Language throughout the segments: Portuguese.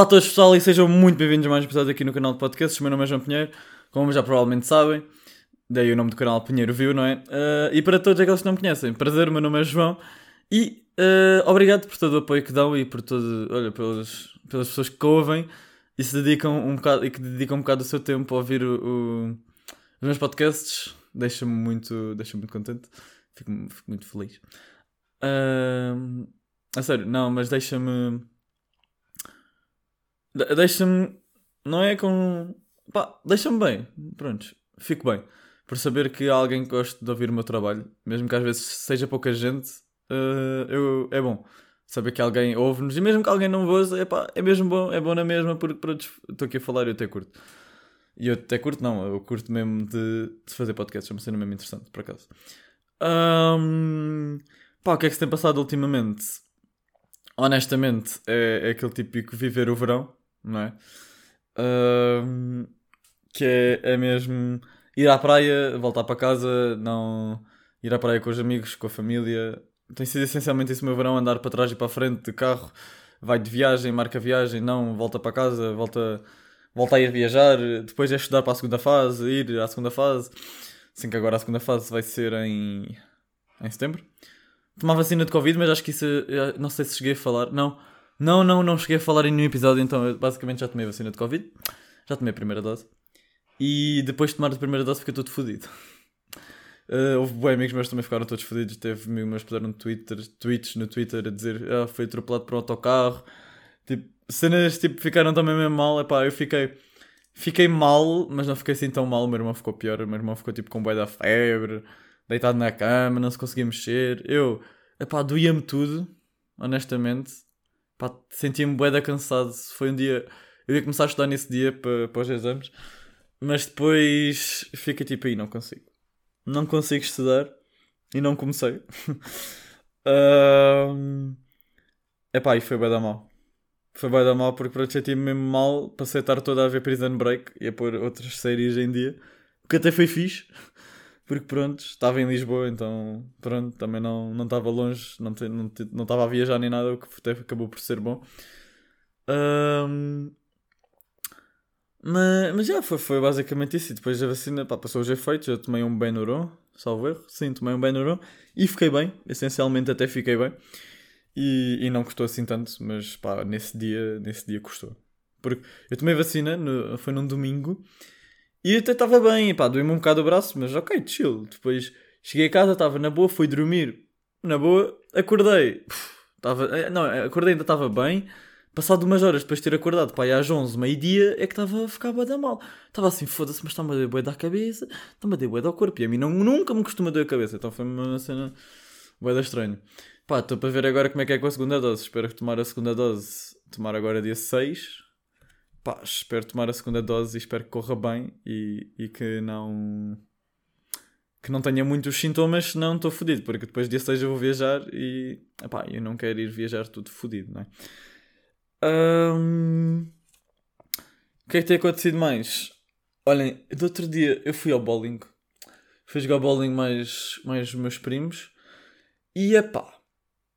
Olá a todos pessoal e sejam muito bem-vindos a mais um episódio aqui no canal de podcasts. O meu nome é João Pinheiro, como já provavelmente sabem, daí o nome do canal Pinheiro Viu, não é? Uh, e para todos aqueles que não me conhecem, prazer, o meu nome é João e uh, obrigado por todo o apoio que dão e por todo, olha, pelas, pelas pessoas que ouvem e se dedicam um bocado e que dedicam um bocado do seu tempo a ouvir o, o, os meus podcasts. Deixa-me muito, deixa muito contente, fico, fico muito feliz. Uh, a sério, não, mas deixa-me Deixa-me. Não é com. Pá, deixa-me bem. Pronto, fico bem. Por saber que há alguém que gosta de ouvir o meu trabalho, mesmo que às vezes seja pouca gente, uh, eu, é bom. Saber que alguém ouve-nos e mesmo que alguém não ouça, é pá, é mesmo bom, é bom na mesma, porque pronto, estou aqui a falar e eu até curto. E eu até curto, não, eu curto mesmo de, de fazer podcasts, é uma cena mesmo interessante, por acaso. Um, pá, o que é que se tem passado ultimamente? Honestamente, é, é aquele típico viver o verão não é? Uh, que é, é mesmo ir à praia, voltar para casa, não ir à praia com os amigos, com a família. Tem sido essencialmente isso o meu verão, andar para trás e para a frente de carro, vai de viagem, marca viagem, não, volta para casa, volta, volta a ir viajar, depois é estudar para a segunda fase, ir à segunda fase, assim que agora a segunda fase vai ser em, em setembro. Tomar vacina de Covid, mas acho que isso, não sei se cheguei a falar, não, não, não, não cheguei a falar em nenhum episódio, então eu basicamente já tomei a vacina de Covid. Já tomei a primeira dose. E depois de tomar a primeira dose fiquei todo fodido. Uh, houve bons amigos meus também ficaram todos fodidos. Teve amigos meus que puseram Twitter, tweets no Twitter a dizer ah, foi atropelado por um autocarro. Tipo, cenas tipo, ficaram também mesmo mal. Epá, eu fiquei, fiquei mal, mas não fiquei assim tão mal. O meu irmão ficou pior. O meu irmão ficou tipo com bué da febre, deitado na cama, não se conseguia mexer. Eu, epá, doía-me tudo, honestamente. Pá, sentia-me bué cansado. Foi um dia. Eu ia começar a estudar nesse dia para, para os exames, mas depois fica tipo aí, não consigo. Não consigo estudar e não comecei. um... Epá, e foi bué da mal. Foi bué da mal porque pronto, senti-me mesmo mal. Passei a estar toda a ver Prison Break e a pôr outras séries em dia. O que até foi fixe porque pronto, estava em Lisboa, então pronto, também não, não estava longe, não, te, não, não estava a viajar nem nada, o que até acabou por ser bom. Um, mas, mas já foi, foi basicamente isso. E depois a vacina pá, passou os efeitos. Eu tomei um Benuron, salvo erro. Sim, tomei um Benuron e fiquei bem. Essencialmente até fiquei bem. E, e não custou assim tanto, mas pá, nesse dia, nesse dia custou. Porque eu tomei vacina, no, foi num domingo e até estava bem, pá, doeu-me um bocado o braço, mas ok, chill. Depois cheguei a casa, estava na boa, fui dormir. Na boa, acordei. Tava, eh, não, acordei ainda estava bem. Passado umas horas depois de ter acordado, pá, às 11, meio-dia, é que estava a ficar bem da mal. Estava assim, foda-se, mas está-me a bué da cabeça, está-me a doer bué do corpo. E a mim não, nunca me costuma doer a cabeça, então foi uma cena bué da estranha. Pá, estou para ver agora como é que é com a segunda dose. Espero que tomar a segunda dose, tomar agora dia 6 pá, espero tomar a segunda dose e espero que corra bem e, e que não que não tenha muitos sintomas, senão estou fodido, porque depois dia 6 eu vou viajar e eu não quero ir viajar tudo fodido, não é? Um... O que é que tem acontecido mais? Olhem, do outro dia eu fui ao bowling, fui jogar bowling mais, mais meus primos e epá,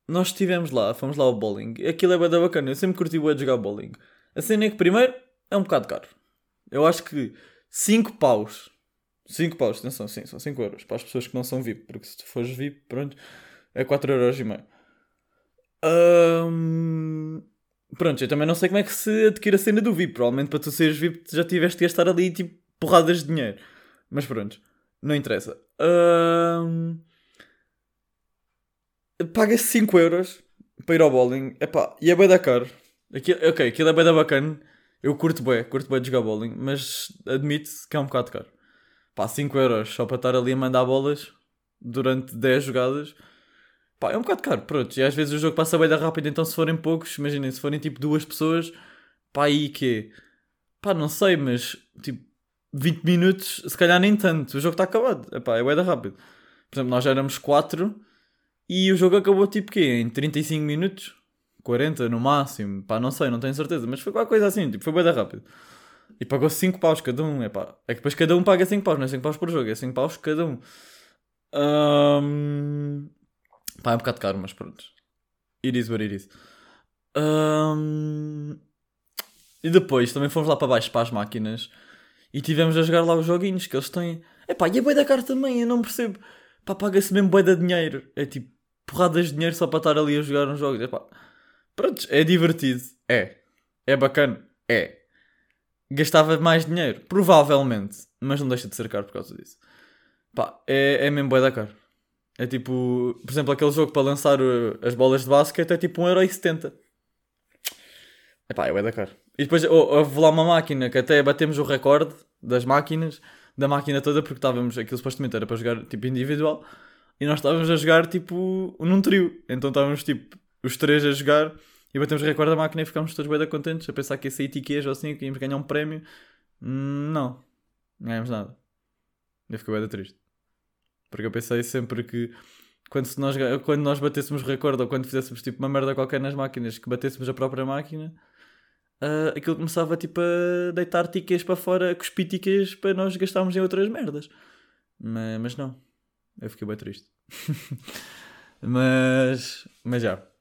nós estivemos lá, fomos lá ao bowling, aquilo é bem bacana, eu sempre curti o de jogar bowling. A cena é que, primeiro, é um bocado caro. Eu acho que 5 paus. 5 paus, atenção, sim, são 5 euros. Para as pessoas que não são VIP. Porque se tu fores VIP, pronto, é 4 euros e meio. Pronto, eu também não sei como é que se adquire a cena do VIP. Provavelmente para tu seres VIP já tiveste de gastar ali tipo porradas de dinheiro. Mas pronto, não interessa. Paga-se 5 euros para ir ao bowling. Epá, e é bem da caro. Aquilo, ok, aquilo é bem da bacana. Eu curto bem, curto bem de jogar bowling, mas admito que é um bocado caro. Pá, 5 euros só para estar ali a mandar bolas durante 10 jogadas. Pá, é um bocado caro, pronto. E às vezes o jogo passa bem da rápido, então se forem poucos, imaginem, se forem tipo duas pessoas, pá, aí que Pá, não sei, mas tipo 20 minutos, se calhar nem tanto. O jogo está acabado. É pá, é bem da rápido. Por exemplo, nós já éramos 4 e o jogo acabou tipo quê? Em 35 minutos. 40 no máximo, pá, não sei, não tenho certeza, mas foi qualquer coisa assim, tipo, foi bem rápido. E pagou 5 paus cada um, é pá. É que depois cada um paga 5 paus, não é 5 paus por jogo, é 5 paus cada um. um. Pá, é um bocado caro, mas pronto. It is what it is. Um... E depois também fomos lá para baixo para as máquinas e tivemos a jogar lá os joguinhos que eles têm. Epá, e a boi da cara também, eu não percebo. Pá, paga-se mesmo boi de dinheiro. É tipo, porradas de dinheiro só para estar ali a jogar uns jogos. Epá, pronto, é divertido. É. É bacana. É. Gastava mais dinheiro? Provavelmente. Mas não deixa de ser caro por causa disso. Pá, é, é mesmo boi da caro. É tipo, por exemplo, aquele jogo para lançar uh, as bolas de basquete é tipo 1,70€. Epá, é boi da caro. E depois houve lá uma máquina que até batemos o recorde das máquinas, da máquina toda, porque estávamos, aquilo supostamente era para jogar tipo individual, e nós estávamos a jogar tipo num trio. Então estávamos tipo os três a jogar e batemos recorde da máquina e ficámos todos bem contentes a pensar que ia sair tiquês ou assim, que íamos ganhar um prémio. Hum, não, não ganhamos nada. Eu fiquei bem triste. Porque eu pensei sempre que quando nós, quando nós batêssemos recorde ou quando fizéssemos tipo uma merda qualquer nas máquinas, que batêssemos a própria máquina, uh, aquilo começava tipo a deitar tickets para fora, a cuspir tickets para nós gastarmos em outras merdas. Mas, mas não. Eu fiquei bem triste. mas. Mas já.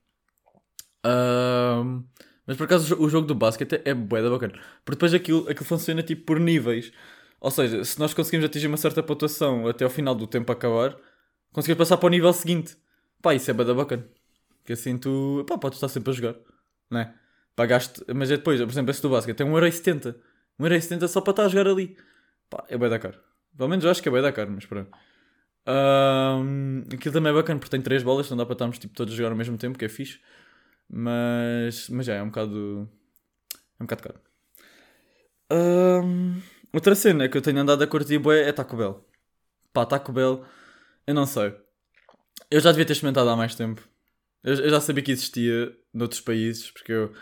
Mas por acaso o jogo do basquete é bué da bacana. Porque depois aquilo, aquilo funciona tipo por níveis. Ou seja, se nós conseguimos atingir uma certa pontuação até ao final do tempo acabar, conseguimos passar para o nível seguinte. Pá, isso é bada bacana. Que assim tu, pá, podes estar sempre a jogar, né? Pagaste, mas é depois, por exemplo, esse do basquete tem 1,70€. 1,70€ só para estar a jogar ali. Pá, é bem da caro. Pelo menos eu acho que é bem da caro, mas pronto. Um, aquilo também é bacana porque tem 3 bolas, não dá para estarmos tipo, todos a jogar ao mesmo tempo, que é fixe. Mas, mas já é um bocado. É um bocado caro. Um, Outra cena que eu tenho andado a curtir bué é Taco Bell. Pá, Taco Bell, eu não sei. Eu já devia ter experimentado há mais tempo. Eu, eu já sabia que existia noutros países, porque eu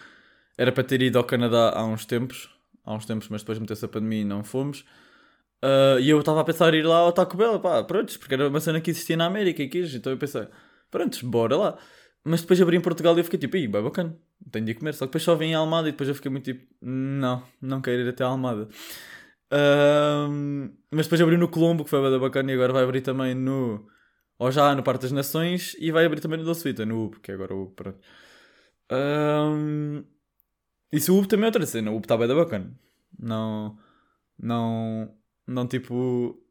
era para ter ido ao Canadá há uns tempos. Há uns tempos, mas depois meteu-se a pandemia e não fomos. Uh, e eu estava a pensar em ir lá ao Taco Bell, pá, pronto, porque era uma cena que existia na América e quis, então eu pensei, pronto, bora lá. Mas depois abri em Portugal e eu fiquei tipo, ih, bem bacana, tenho de comer. Só que depois só vim em Almada e depois eu fiquei muito tipo, não, não quero ir até Almada. Um, mas depois abriu no Colombo, que foi bem bacana, e agora vai abrir também no. Ou já no Parque das Nações, e vai abrir também no Doce Vita, no UB, que é agora o UB, pronto. Um, isso o UB também é outra cena, o UB está bem bacana. Não. Não. Não tipo.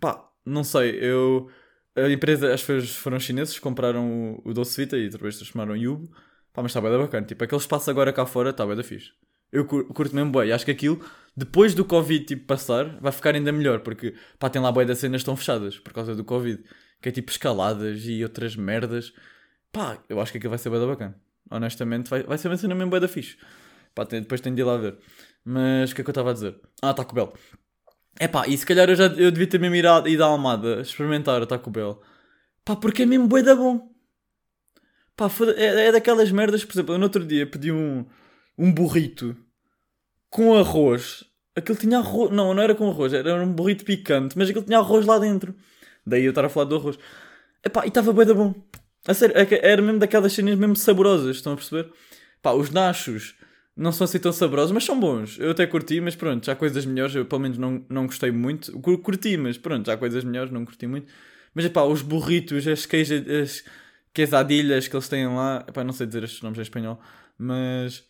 Pá, não sei, eu. A empresa, as que foram chineses, compraram o, o Doce Vita e depois transformaram em UB. Pá, mas está bem bacana. Tipo, aquele espaço agora cá fora está bem da fixe. Eu curto mesmo bem. Acho que aquilo, depois do Covid tipo, passar, vai ficar ainda melhor. Porque pá, tem lá bem das cenas estão fechadas por causa do Covid. Que é tipo escaladas e outras merdas. Pá, eu acho que aquilo vai ser bem bacana. Honestamente, vai, vai ser uma cena mesmo bem da fixe. Pá, tem, depois tenho de ir lá ver. Mas o que é que eu estava a dizer? Ah, Taco Bell. É pá, e se calhar eu já eu devia ter mesmo ido ido à Almada experimentar o Taco Bell. Pá, porque é mesmo bué da bom. Pá, é, é daquelas merdas, por exemplo, eu no outro dia pedi um, um burrito com arroz. Aquilo tinha arroz. Não, não era com arroz, era um burrito picante, mas aquilo tinha arroz lá dentro. Daí eu estar a falar do arroz. Epá, e estava bem da bom. A sério, é era mesmo daquelas cenas mesmo saborosas, estão a perceber? Pá, os nachos não são assim tão saborosos, mas são bons. Eu até curti, mas pronto, já coisas melhores. Eu pelo menos não, não gostei muito. Curti, mas pronto, já coisas melhores, não curti muito. Mas epá, os burritos, as queijas, as quesadilhas que eles têm lá, epá, não sei dizer estes nomes em espanhol, mas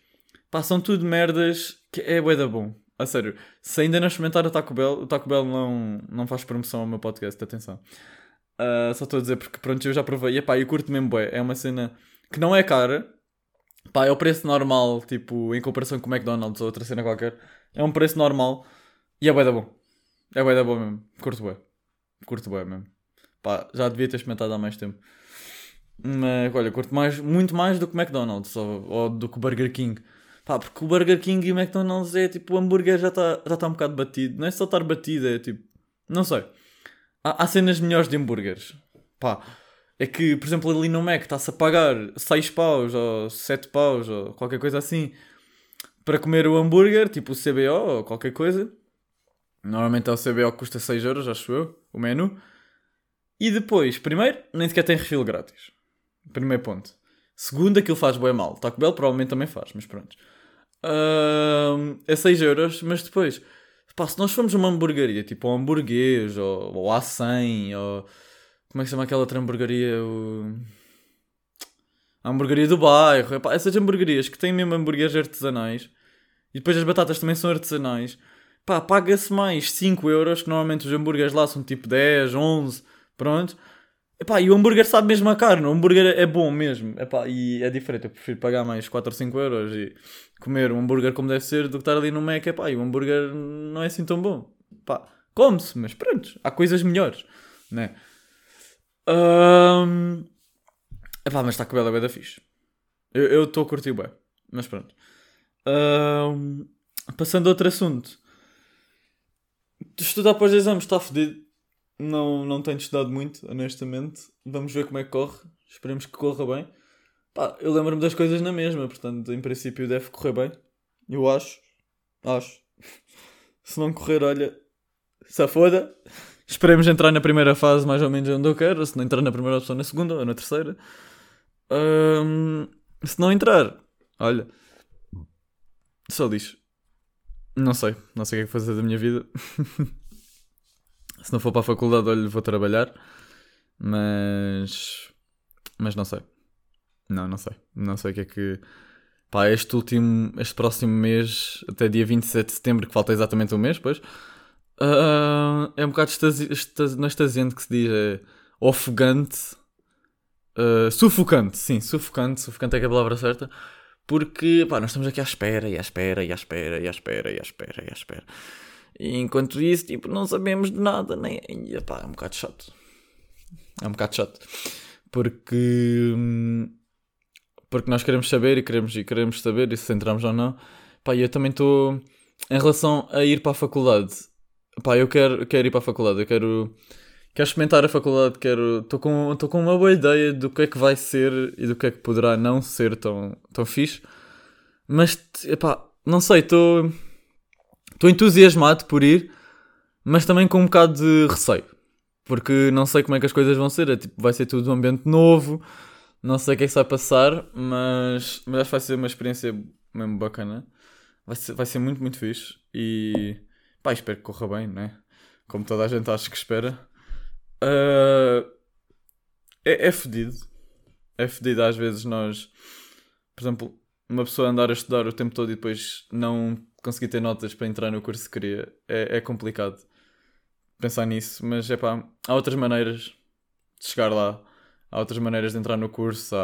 Pá, são tudo merdas que é bué da bom. A sério, se ainda não experimentaram o Taco Bell, o Taco Bell não, não faz promoção ao meu podcast, atenção. Uh, só estou a dizer porque pronto, eu já provei e pá, eu curto mesmo bué. É uma cena que não é cara. Pá, é o preço normal, tipo, em comparação com o McDonald's ou outra cena qualquer. É um preço normal e é bué da bom. É bué da bom mesmo. Curto bué. Curto bué mesmo. Pá, já devia ter experimentado há mais tempo. Mas, olha, curto mais, muito mais do que McDonald's ou, ou do que Burger King. Pá, porque o Burger King e o McDonald's é tipo, o hambúrguer já está já tá um bocado batido. Não é só estar batido, é tipo. Não sei. Há, há cenas melhores de hambúrgueres. Pá, é que, por exemplo, ali no Mac está-se a pagar 6 paus ou 7 paus ou qualquer coisa assim para comer o hambúrguer, tipo o CBO ou qualquer coisa. Normalmente é o CBO custa 6 euros, acho eu, o menu. E depois, primeiro, nem sequer tem refil grátis. Primeiro ponto. Segundo, aquilo faz bem mal. Taco Bell provavelmente também faz, mas pronto uh, é 6 euros, mas depois, pá, se nós formos a uma hamburgueria, tipo um hamburguês ou, ou A100, ou como é que se chama aquela outra hamburgueria? O... a hamburgueria do bairro, epá, essas hamburguerias que têm mesmo hambúrgueres artesanais e depois as batatas também são artesanais, pá, paga-se mais 5 euros, que normalmente os hambúrgueres lá são tipo 10, 11, pronto. Epá, e o hambúrguer sabe mesmo a carne, o hambúrguer é bom mesmo, epá, e é diferente, eu prefiro pagar mais 4 ou 5 euros e comer um hambúrguer como deve ser do que estar ali no Mac, epá, e o hambúrguer não é assim tão bom. Pá, come-se, mas pronto, há coisas melhores, né? Um... Epá, mas está com bela da fixe. Eu estou a curtir bem, mas pronto. Passando a outro assunto. Estudar para os exames está fedido. Não, não tenho estudado muito, honestamente. Vamos ver como é que corre. Esperemos que corra bem. Pá, eu lembro-me das coisas na mesma, portanto, em princípio deve correr bem. Eu acho. Acho. Se não correr, olha, se foda. Esperemos entrar na primeira fase mais ou menos onde eu quero. Se não entrar na primeira opção, na segunda ou na terceira. Um, se não entrar, olha, só diz. Não sei, não sei o que é que fazer da minha vida. se não for para a faculdade, olha, vou trabalhar. Mas. Mas não sei. Não, não sei. Não sei o que é que. Pá, este último. Este próximo mês, até dia 27 de setembro, que falta exatamente um mês, pois. Uh, é um bocado estasi, estasi, não que se diz, é ofegante. Uh, sufocante, sim, sufocante. Sufocante é, é a palavra certa. Porque, pá, nós estamos aqui à espera, e à espera, e à espera, e à espera, e à espera, e à espera. E enquanto isso, tipo, não sabemos de nada, nem. E, pá, é um bocado chato. É um bocado chato. Porque. Hum, porque nós queremos saber e queremos, e queremos saber e se entramos ou não. Pá, eu também estou. Em relação a ir para a faculdade, pá, eu quero, quero ir para a faculdade, eu quero. Quero experimentar a faculdade, quero. Estou com, com uma boa ideia do que é que vai ser e do que é que poderá não ser tão, tão fixe. Mas, pá, não sei, estou. Estou entusiasmado por ir, mas também com um bocado de receio. Porque não sei como é que as coisas vão ser. É, tipo, vai ser tudo um ambiente novo. Não sei o que é que vai passar, mas, mas acho que vai ser uma experiência mesmo bacana. Vai ser, vai ser muito, muito fixe. E pá, espero que corra bem, né? Como toda a gente acha que espera. Uh, é, é fedido. É fedido às vezes nós, por exemplo, uma pessoa andar a estudar o tempo todo e depois não conseguir ter notas para entrar no curso que queria. É, é complicado pensar nisso, mas é pá, há outras maneiras de chegar lá. Há outras maneiras de entrar no curso.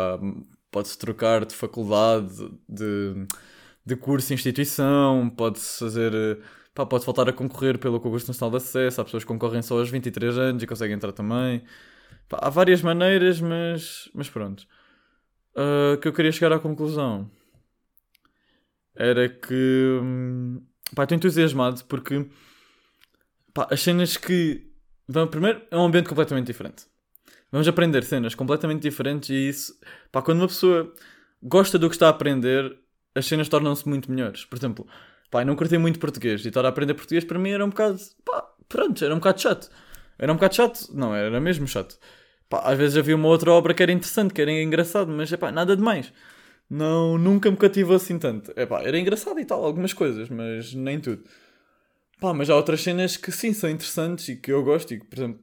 Pode-se trocar de faculdade, de, de curso, instituição, pode-se fazer pá, pode voltar a concorrer pelo concurso nacional de acesso, há pessoas que concorrem só aos 23 anos e conseguem entrar também. Pá, há várias maneiras, mas, mas pronto. Uh, que eu queria chegar à conclusão era que hum, pá, estou entusiasmado porque pá, as cenas que vão primeiro é um ambiente completamente diferente. Vamos aprender cenas completamente diferentes e isso, pá, quando uma pessoa gosta do que está a aprender, as cenas tornam-se muito melhores. Por exemplo, Pá, não curti muito português. E estar a aprender português para mim era um bocado. Pá, pronto, era um bocado chato. Era um bocado chato? Não, era mesmo chato. Pá, às vezes havia uma outra obra que era interessante, que era engraçado, mas é pá, nada demais. Não, nunca me cativou assim tanto. É pá, era engraçado e tal, algumas coisas, mas nem tudo. Pá, mas há outras cenas que sim são interessantes e que eu gosto e que, por exemplo,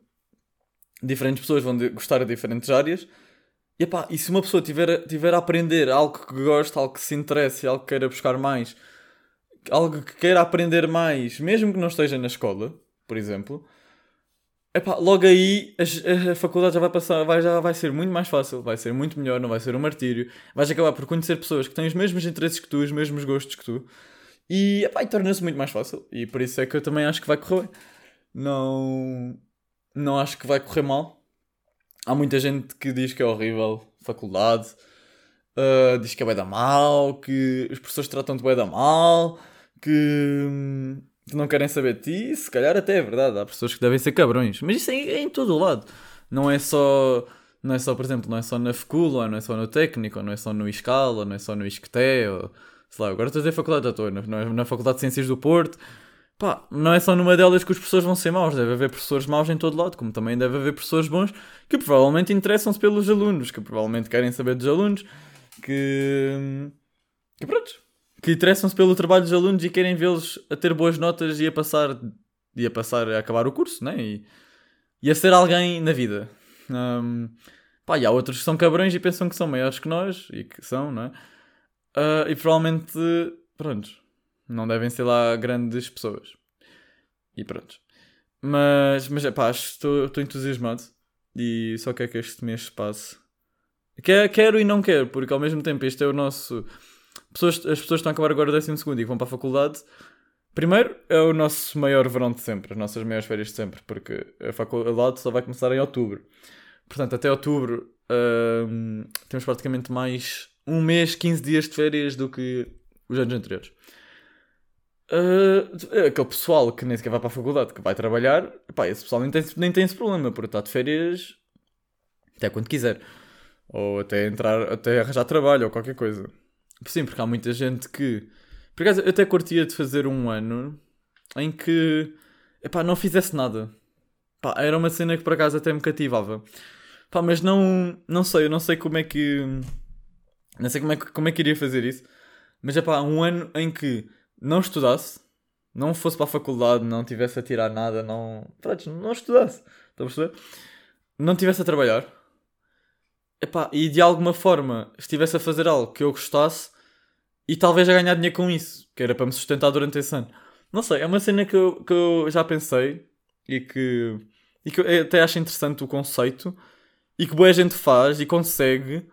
diferentes pessoas vão de, gostar de diferentes áreas. E, epá, e se uma pessoa tiver, tiver a aprender algo que gosta, algo que se interesse, algo que queira buscar mais, algo que queira aprender mais, mesmo que não esteja na escola, por exemplo, epá, logo aí a, a, faculdade já vai passar, vai, já vai ser muito mais fácil, vai ser muito melhor, não vai ser um martírio. Vais acabar por conhecer pessoas que têm os mesmos interesses que tu, os mesmos gostos que tu, e, e torna-se muito mais fácil. E por isso é que eu também acho que vai correr. Não, não acho que vai correr mal. Há muita gente que diz que é horrível faculdade. Uh, diz que é bem da mal, que os professores tratam-te bem da mal, que, que não querem saber de ti, se calhar até é verdade, há pessoas que devem ser cabrões, mas isso é, é em todo o lado, não é só, não é só, por exemplo, não é só na FECUL, não é só no técnico, não é só no ISCAL, não é só no ISCTE, ou sei lá, agora estou a dizer faculdade, estou na, na Faculdade de Ciências do Porto, pá, não é só numa delas que os professores vão ser maus, deve haver professores maus em todo lado, como também deve haver professores bons que provavelmente interessam-se pelos alunos, que provavelmente querem saber dos alunos, que. que pronto, que interessam-se pelo trabalho dos alunos e querem vê-los a ter boas notas e a passar, e a, passar a acabar o curso, né? E, e a ser alguém na vida. Um, Pá, e há outros que são cabrões e pensam que são maiores que nós, e que são, não é? Uh, e provavelmente, pronto, não devem ser lá grandes pessoas. E pronto. Mas, mas é pá, estou entusiasmado e só quero que este mês passe. Quero, quero e não quero, porque ao mesmo tempo este é o nosso. Pessoas, as pessoas estão a acabar agora o 12 e vão para a faculdade. Primeiro, é o nosso maior verão de sempre, as nossas maiores férias de sempre, porque a faculdade só vai começar em outubro. Portanto, até outubro hum, temos praticamente mais um mês, 15 dias de férias do que os anos anteriores. Uh, aquele pessoal que nem sequer vai para a faculdade, que vai trabalhar, pá, esse pessoal nem tem, nem tem esse problema, porque está de férias até quando quiser. Ou até entrar, até arranjar trabalho ou qualquer coisa. Sim, porque há muita gente que. Por acaso, eu até curtia de fazer um ano em que epá, não fizesse nada. Era uma cena que por acaso até me cativava. Mas não, não sei, eu não sei como é que. Não sei como é que, como é que iria fazer isso. Mas é pá, um ano em que não estudasse, não fosse para a faculdade, não tivesse a tirar nada, não. Pronto, não estudasse. Estão a perceber? Não tivesse a trabalhar. Epá, e de alguma forma estivesse a fazer algo que eu gostasse e talvez a ganhar dinheiro com isso, que era para me sustentar durante esse ano. Não sei, é uma cena que eu, que eu já pensei e que, e que eu até acho interessante o conceito e que boa gente faz e consegue.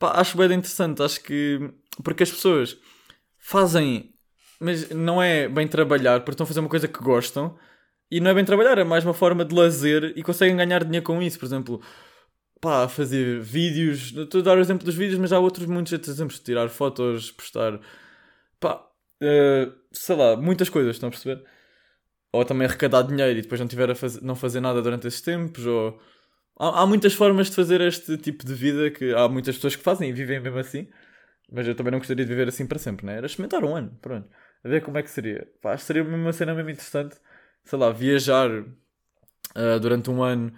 Acho bem interessante, acho que. Porque as pessoas fazem mas não é bem trabalhar, porque estão a fazer uma coisa que gostam. E não é bem trabalhar, é mais uma forma de lazer e conseguem ganhar dinheiro com isso. Por exemplo, pá, fazer vídeos. Estou a dar o exemplo dos vídeos, mas há outros muitos exemplos. Tirar fotos, postar. Pá, uh, sei lá, muitas coisas, estão a perceber? Ou também arrecadar dinheiro e depois não, tiver a fazer, não fazer nada durante esses tempos. Ou... Há, há muitas formas de fazer este tipo de vida que há muitas pessoas que fazem e vivem mesmo assim. Mas eu também não gostaria de viver assim para sempre, né? Era experimentar um ano, pronto a ver como é que seria. Pá, acho que seria uma cena mesmo interessante, sei lá, viajar uh, durante um ano.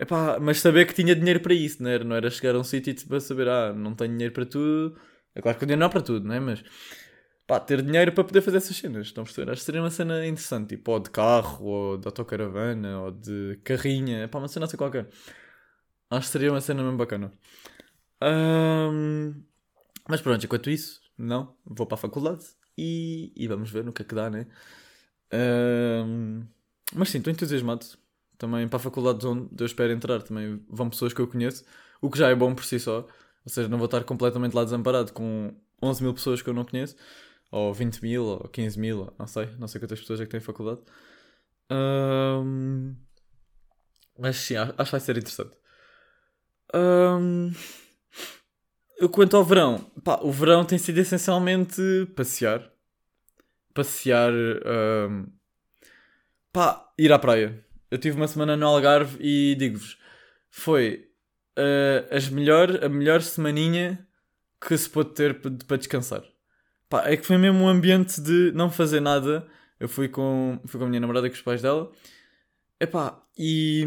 Epá, mas saber que tinha dinheiro para isso, não era, não era chegar a um sítio e tipo, saber, ah, não tenho dinheiro para tudo. É claro que o dinheiro não é para tudo, não é? Mas pá, ter dinheiro para poder fazer essas cenas. Estão a perceber? Acho que seria uma cena interessante, tipo, ou de carro, ou de autocaravana, ou de carrinha, pá, uma cena assim qualquer. Acho que seria uma cena mesmo bacana. Um... Mas pronto, enquanto isso, não, vou para a faculdade e, e vamos ver no que é que dá, né? Um, mas sim, estou entusiasmado. Também para a faculdade onde eu espero entrar, também vão pessoas que eu conheço, o que já é bom por si só. Ou seja, não vou estar completamente lá desamparado com 11 mil pessoas que eu não conheço, ou 20 mil, ou 15 mil, não sei, não sei quantas pessoas é que têm faculdade. Um, mas sim, acho que vai ser interessante. Um, Quanto ao verão, pá, o verão tem sido essencialmente passear. Passear. Um, pá, ir à praia. Eu tive uma semana no Algarve e digo-vos, foi uh, as melhor, a melhor semaninha que se pôde ter para descansar. Pá, é que foi mesmo um ambiente de não fazer nada. Eu fui com, fui com a minha namorada e com os pais dela. Epá, e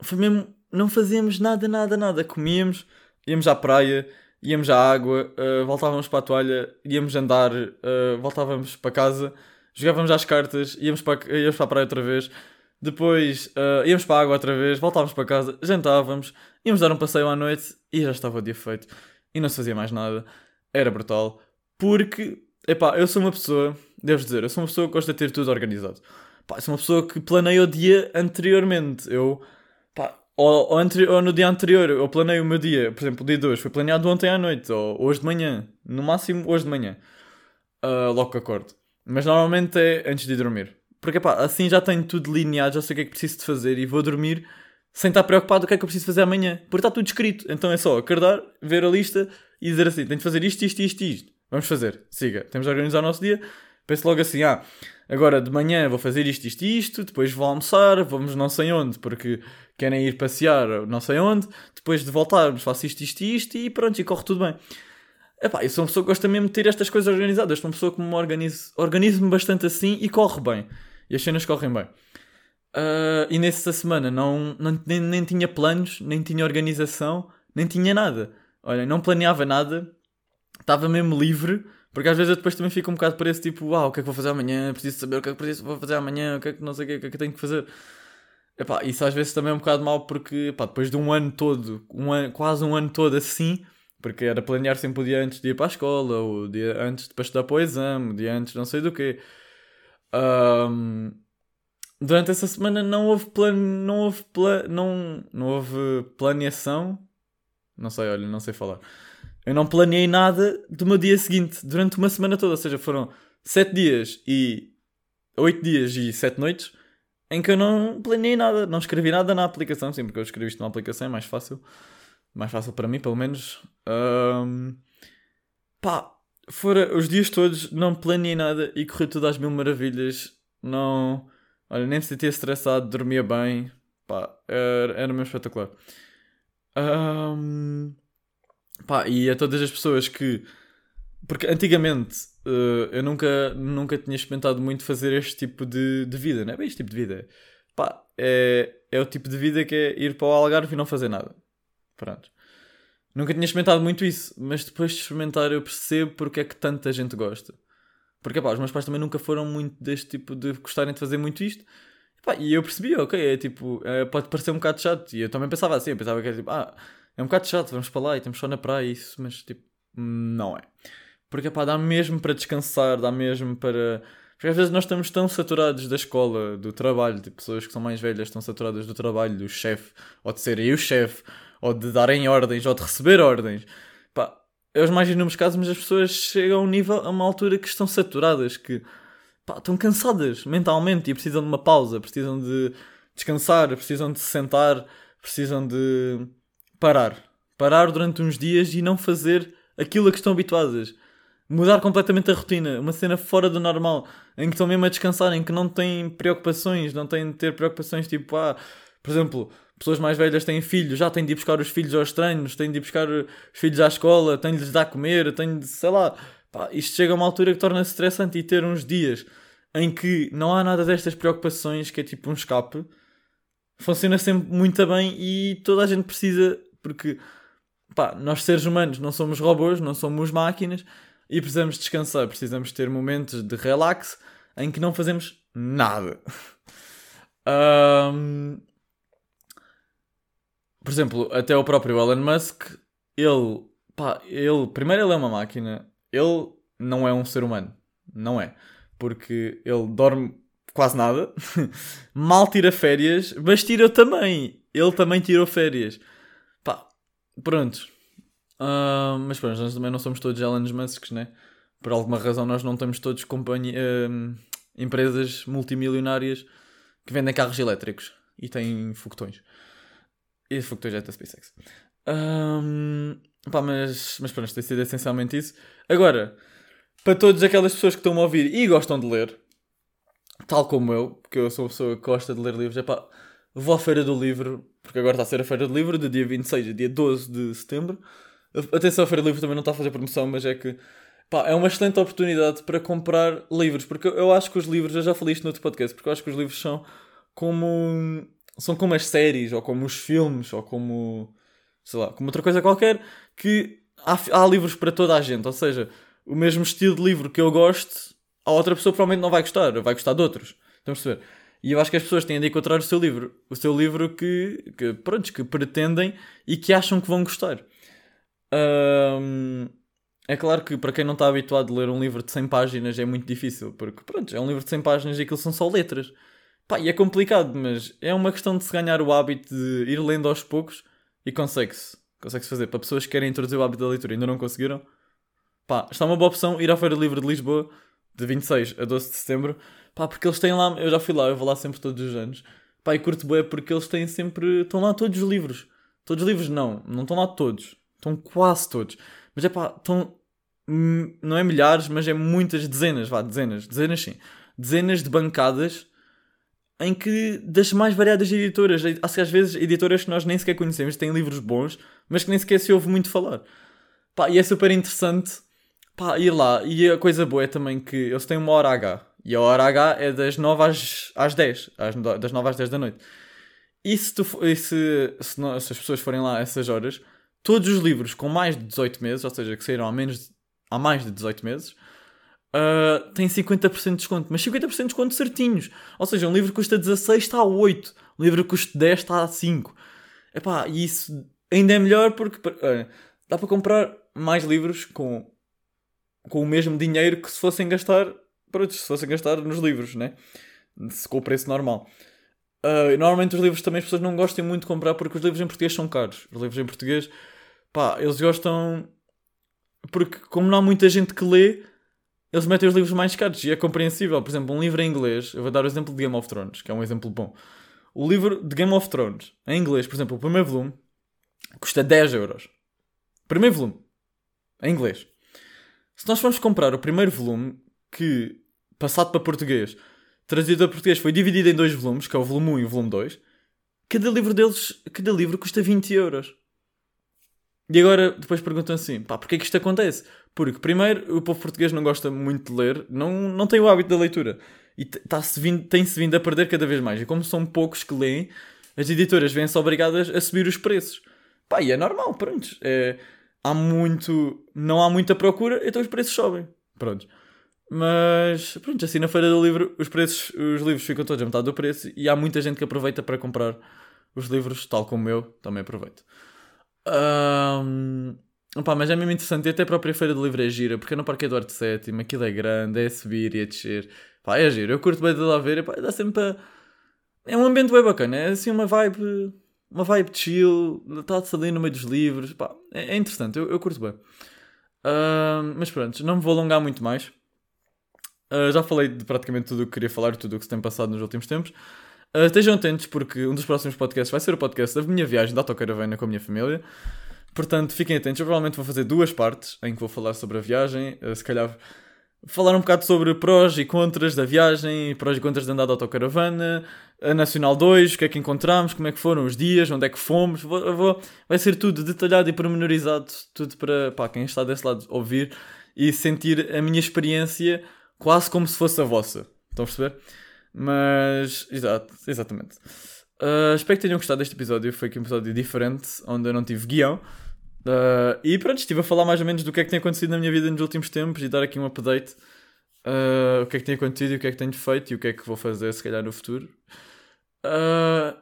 foi mesmo, não fazíamos nada, nada, nada. Comíamos, íamos à praia, íamos à água, uh, voltávamos para a toalha, íamos andar, uh, voltávamos para casa, jogávamos às cartas, íamos para, íamos para a praia outra vez, depois uh, íamos para a água outra vez, voltávamos para casa, jantávamos, íamos dar um passeio à noite e já estava o dia feito. E não se fazia mais nada. Era brutal. Porque, epá, eu sou uma pessoa, devo dizer, eu sou uma pessoa que gosta de ter tudo organizado. Pá, sou uma pessoa que planeia o dia anteriormente. Eu ou, ou, entre, ou, no dia anterior eu planei o meu dia, por exemplo, o dia 2 foi planeado ontem à noite, ou hoje de manhã, no máximo hoje de manhã, uh, logo que acordo. Mas normalmente é antes de dormir. Porque pá, assim já tenho tudo delineado, já sei o que é que preciso de fazer e vou dormir sem estar preocupado o que é que eu preciso fazer amanhã. Porque está tudo escrito. Então é só acordar, ver a lista e dizer assim: tenho de fazer isto, isto, isto, isto. Vamos fazer, siga. Temos de organizar o nosso dia. Penso logo assim: ah, agora de manhã vou fazer isto, isto, isto, depois vou almoçar, vamos não sei onde, porque querem ir passear não sei onde, depois de voltarmos faço isto, isto isto e pronto, e corre tudo bem. Epá, eu sou uma pessoa que gosta mesmo de ter estas coisas organizadas, sou uma pessoa que me organizo, organizo-me bastante assim e corre bem. E as cenas correm bem. Uh, e nessa semana não, não nem, nem tinha planos, nem tinha organização, nem tinha nada. Olha, não planeava nada, estava mesmo livre, porque às vezes eu depois também fico um bocado para esse tipo, uau, o que é que vou fazer amanhã? Preciso saber o que é que preciso vou fazer amanhã, o que é que não sei o que, o que é que tenho que fazer. epá, isso às vezes também é um bocado mau porque epá, depois de um ano todo, um ano, quase um ano todo assim, porque era planear sempre o dia antes de ir para a escola, o dia antes de para estudar para o exame, o dia antes não sei do quê. Um, durante essa semana não houve plano, não houve plan, não, não houve planeação. Não sei, olha, não sei falar. Eu não planeei nada do meu dia seguinte durante uma semana toda, ou seja, foram 7 dias e 8 dias e 7 noites em que eu não planeei nada, não escrevi nada na aplicação, sim, porque eu escrevi isto na aplicação, é mais fácil. Mais fácil para mim, pelo menos. Um, pá, fora os dias todos, não planeei nada e correu tudo às mil maravilhas. Não, olha, nem me sentia estressado, dormia bem. Pá, era, era mesmo espetacular. Um, pá, e a todas as pessoas que. Porque antigamente uh, eu nunca, nunca tinha experimentado muito fazer este tipo de, de vida, não é bem este tipo de vida. Pá, é, é o tipo de vida que é ir para o Algarve e não fazer nada. Pronto. Nunca tinha experimentado muito isso, mas depois de experimentar eu percebo porque é que tanta gente gosta. Porque pá, os meus pais também nunca foram muito deste tipo de gostarem de fazer muito isto. E, e eu percebi, ok, é tipo, é, pode parecer um bocado chato. E eu também pensava assim, eu pensava que era tipo, ah, é um bocado chato, vamos para lá e temos só na praia isso, mas tipo, não é. Porque pá, dá mesmo para descansar, dá mesmo para. Porque às vezes nós estamos tão saturados da escola, do trabalho, de pessoas que são mais velhas estão saturadas do trabalho, do chefe, ou de ser eu o chefe, ou de darem ordens, ou de receber ordens. Pá, é os mais inúmeros casos, mas as pessoas chegam a um nível, a uma altura que estão saturadas, que pá, estão cansadas mentalmente e precisam de uma pausa, precisam de descansar, precisam de se sentar, precisam de parar. Parar durante uns dias e não fazer aquilo a que estão habituadas. Mudar completamente a rotina, uma cena fora do normal, em que estão mesmo a descansar, em que não têm preocupações, não têm de ter preocupações tipo, ah, por exemplo, pessoas mais velhas têm filhos, já têm de ir buscar os filhos aos treinos, têm de ir buscar os filhos à escola, têm de lhes dar a comer, têm de, sei lá. Pá, isto chega a uma altura que torna-se estressante e ter uns dias em que não há nada destas preocupações, que é tipo um escape, funciona sempre muito bem e toda a gente precisa, porque pá, nós seres humanos não somos robôs, não somos máquinas e precisamos descansar, precisamos ter momentos de relax em que não fazemos nada. um, por exemplo, até o próprio Elon Musk, ele, pá, ele, primeiro ele é uma máquina, ele não é um ser humano, não é, porque ele dorme quase nada, mal tira férias, mas tira também, ele também tirou férias, pá, pronto, uh, mas pronto, nós também não somos todos Elon Musk, né? Por alguma razão nós não temos todos companhia, uh, empresas multimilionárias que vendem carros elétricos e têm foguetões. E foguetões jet da SpaceX. Um, pá, mas, mas pronto, tem sido essencialmente isso. Agora, para todas aquelas pessoas que estão a ouvir e gostam de ler, tal como eu, porque eu sou uma pessoa que gosta de ler livros, é pá, vou à Feira do Livro, porque agora está a ser a Feira do Livro, do dia 26 a dia 12 de setembro. Atenção, a Feira do Livro também não está a fazer promoção, mas é que pá, é uma excelente oportunidade para comprar livros, porque eu acho que os livros, eu já falei isto no outro podcast, porque eu acho que os livros são como são como as séries, ou como os filmes, ou como. sei lá, como outra coisa qualquer, que há, há livros para toda a gente. Ou seja, o mesmo estilo de livro que eu gosto, a outra pessoa provavelmente não vai gostar, vai gostar de outros. Estão a perceber? E eu acho que as pessoas têm de encontrar o seu livro. O seu livro que, que, pronto, que pretendem e que acham que vão gostar. É claro que para quem não está habituado a ler um livro de 100 páginas é muito difícil, porque pronto, é um livro de 100 páginas e aquilo são só letras. Pá, e é complicado, mas é uma questão de se ganhar o hábito de ir lendo aos poucos e consegue-se. Consegue-se fazer. Para pessoas que querem introduzir o hábito da leitura e ainda não conseguiram, pá, está uma boa opção ir à Feira Livre de Lisboa de 26 a 12 de setembro, pá, porque eles têm lá, eu já fui lá, eu vou lá sempre todos os anos, pá, e curto bem porque eles têm sempre, estão lá todos os livros. Todos os livros não, não estão lá todos, estão quase todos. Mas é pá, estão, hum, não é milhares, mas é muitas dezenas, vá, dezenas, dezenas sim. Dezenas de bancadas em que das mais variadas editoras, às vezes editoras que nós nem sequer conhecemos, têm livros bons, mas que nem sequer se ouve muito falar. Pá, e é super interessante pá, ir lá. E a coisa boa é também que eles têm uma hora H. E a hora H é das 9 às, às 10. Às, das 9 às 10 da noite. E se, tu, e se, se, não, se, as pessoas forem lá a essas horas, todos os livros com mais de 18 meses, ou seja, que saíram há, menos, há mais de 18 meses, uh, tem 50% de desconto, mas 50% de desconto certinhos. Ou seja, um livro custa 16 está a 8, um livro custa 10 está a 5. Epá, e isso ainda é melhor porque uh, dá para comprar mais livros com, com o mesmo dinheiro que se fossem gastar, pronto, se fossem gastar nos livros, né? com o preço normal. Uh, normalmente os livros também as pessoas não gostam muito de comprar porque os livros em português são caros. Os livros em português, pá, eles gostam porque como não há muita gente que lê, eles metem os livros mais caros e é compreensível. Por exemplo, um livro em inglês, eu vou dar o exemplo de Game of Thrones, que é um exemplo bom. O livro de Game of Thrones, em inglês, por exemplo, o primeiro volume, custa 10 euros. Primeiro volume, em inglês. Se nós formos comprar o primeiro volume, que passado para português trazido a português foi dividido em dois volumes, que é o volume 1 e o volume 2. Cada livro deles, cada livro custa 20 euros. E agora depois perguntam assim, pá, porquê que isto acontece? Porque, primeiro, o povo português não gosta muito de ler, não, não tem o hábito da leitura. E tá-se vindo, tem-se vindo a perder cada vez mais. E como são poucos que leem, as editoras vêm-se obrigadas a subir os preços. Pá, e é normal, pronto. É, há muito... Não há muita procura, então os preços sobem. Pronto. Mas pronto, assim na feira do livro os preços, os livros ficam todos a metade do preço e há muita gente que aproveita para comprar os livros, tal como eu também aproveito. Um, opa, mas é mesmo interessante, e até a própria feira do livro é gira, porque é no Parque Eduardo VII, aquilo é grande, é a subir e a descer. Pá, é giro, eu curto bem de lá ver, pá, dá sempre a... É um ambiente bem bacana, é assim uma vibe, uma vibe chill, está-se ali no meio dos livros, pá, é, é interessante, eu, eu curto bem. Mas pronto, não me vou alongar muito mais. Uh, já falei de praticamente tudo o que queria falar, tudo o que se tem passado nos últimos tempos. Uh, estejam atentos porque um dos próximos podcasts vai ser o podcast da minha viagem de autocaravana com a minha família. Portanto, fiquem atentos. Eu provavelmente vou fazer duas partes em que vou falar sobre a viagem. Uh, se calhar falar um bocado sobre prós e contras da viagem, prós e contras de andar de autocaravana, a Nacional 2, o que é que encontramos, como é que foram os dias, onde é que fomos. Vou, vou, vai ser tudo detalhado e pormenorizado, tudo para pá, quem está desse lado ouvir e sentir a minha experiência quase como se fosse a vossa. Estão a perceber? Mas, exato, exatamente. Uh, espero que tenham gostado deste episódio. Foi aqui um episódio diferente, onde eu não tive guião. Uh, e pronto, estive a falar mais ou menos do que é que tem acontecido na minha vida nos últimos tempos e dar aqui um update. Uh, o que é que tem acontecido e o que é que tenho feito e o que é que vou fazer, se calhar, no futuro.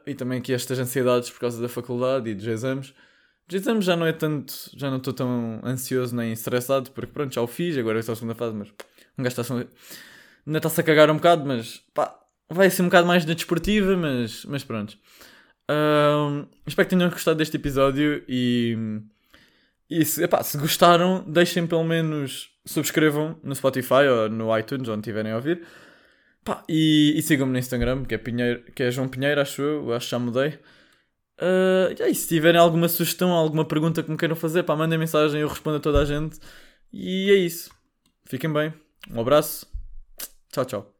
e também aqui estas ansiedades por causa da faculdade e dos exames. Os exames já não é tanto, já não estou tão ansioso nem estressado, porque pronto, já o fiz, agora é só a segunda fase, mas um gajo está ainda está-se a cagar um bocado, mas pá, vai ser um bocado mais na desportiva, mas, mas pronto. Um, espero que tenham gostado deste episódio e, e se, epá, se gostaram, deixem pelo menos subscrevam no Spotify ou no iTunes, onde estiverem a ouvir. E, e sigam-me no Instagram, que é, Pinheiro, que é João Pinheiro, acho eu, acho que já mudei. Uh, e aí, se tiverem alguma sugestão, alguma pergunta que me queiram fazer, pá, mandem mensagem, eu respondo a toda a gente. E é isso. Fiquem bem. Um abraço. Tchau, tchau.